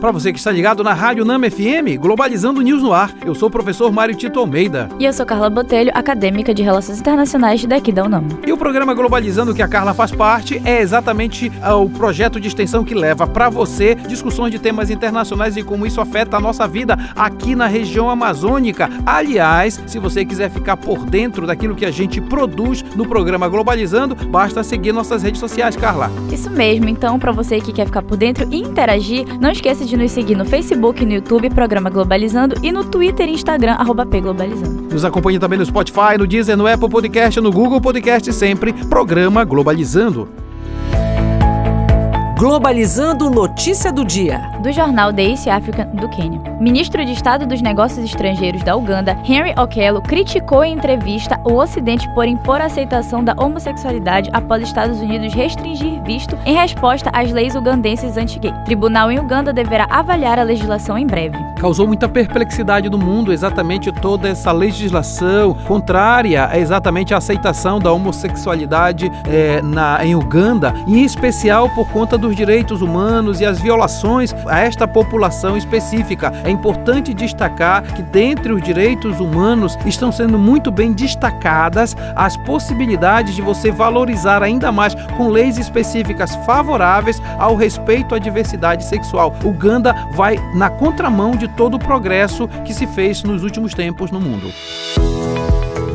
Para você que está ligado na Rádio Nama FM, Globalizando News no Ar, eu sou o professor Mário Tito Almeida. E eu sou Carla Botelho, acadêmica de Relações Internacionais daqui da UNAM. E o programa Globalizando, que a Carla faz parte, é exatamente ah, o projeto de extensão que leva para você discussões de temas internacionais e como isso afeta a nossa vida aqui na região amazônica. Aliás, se você quiser ficar por dentro daquilo que a gente produz no programa Globalizando, basta seguir nossas redes sociais, Carla. Isso mesmo, então, para você que quer ficar por dentro e interagir, não esqueça de de nos seguir no Facebook no YouTube, Programa Globalizando, e no Twitter e Instagram, arroba Globalizando. Nos acompanhe também no Spotify, no Deezer, no Apple Podcast, no Google Podcast, sempre Programa Globalizando. Globalizando Notícia do Dia. Do jornal The East African do Quênia. Ministro de Estado dos Negócios Estrangeiros da Uganda, Henry Okello, criticou em entrevista o Ocidente por impor a aceitação da homossexualidade após Estados Unidos restringir visto em resposta às leis ugandenses anti-gay. Tribunal em Uganda deverá avaliar a legislação em breve. Causou muita perplexidade no mundo exatamente toda essa legislação contrária a exatamente a aceitação da homossexualidade é, na, em Uganda, em especial por conta do dos direitos humanos e as violações a esta população específica. É importante destacar que, dentre os direitos humanos, estão sendo muito bem destacadas as possibilidades de você valorizar ainda mais com leis específicas favoráveis ao respeito à diversidade sexual. Uganda vai na contramão de todo o progresso que se fez nos últimos tempos no mundo.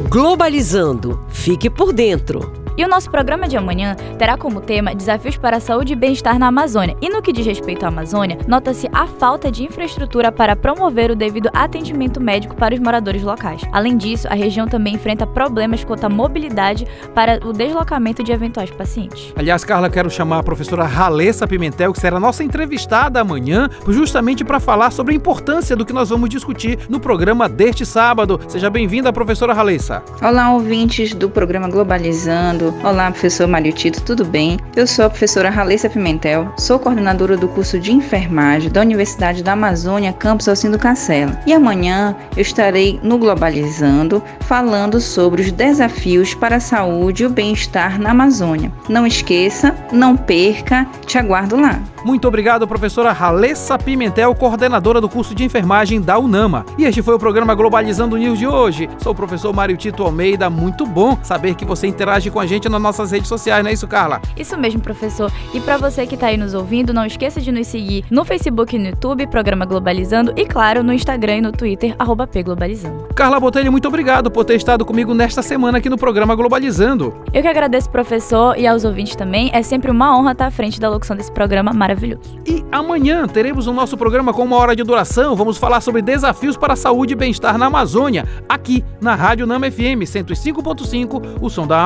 Globalizando. Fique por dentro. E o nosso programa de amanhã terá como tema Desafios para a Saúde e Bem-Estar na Amazônia. E no que diz respeito à Amazônia, nota-se a falta de infraestrutura para promover o devido atendimento médico para os moradores locais. Além disso, a região também enfrenta problemas quanto à mobilidade para o deslocamento de eventuais pacientes. Aliás, Carla, quero chamar a professora Ralessa Pimentel, que será nossa entrevistada amanhã, justamente para falar sobre a importância do que nós vamos discutir no programa deste sábado. Seja bem-vinda, professora Ralessa. Olá, ouvintes do programa Globalizando Olá, professor Mário Tito, tudo bem? Eu sou a professora Ralessa Pimentel, sou coordenadora do curso de enfermagem da Universidade da Amazônia, campus Alcindo Cacela. E amanhã eu estarei no Globalizando falando sobre os desafios para a saúde e o bem-estar na Amazônia. Não esqueça, não perca, te aguardo lá. Muito obrigado, professora Ralessa Pimentel, coordenadora do curso de enfermagem da UNAMA. E este foi o programa Globalizando News de hoje. Sou o professor Mário Tito Almeida. Muito bom saber que você interage com a gente nas nossas redes sociais, não é isso, Carla? Isso mesmo, professor. E para você que está aí nos ouvindo, não esqueça de nos seguir no Facebook e no YouTube, Programa Globalizando, e claro, no Instagram e no Twitter, arroba pglobalizando. Carla Botelho, muito obrigado por ter estado comigo nesta semana aqui no programa Globalizando. Eu que agradeço, professor, e aos ouvintes também. É sempre uma honra estar à frente da locução desse programa maravilhoso. E amanhã teremos o nosso programa com uma hora de duração. Vamos falar sobre desafios para a saúde e bem-estar na Amazônia, aqui na Rádio Nama FM 105.5, o som da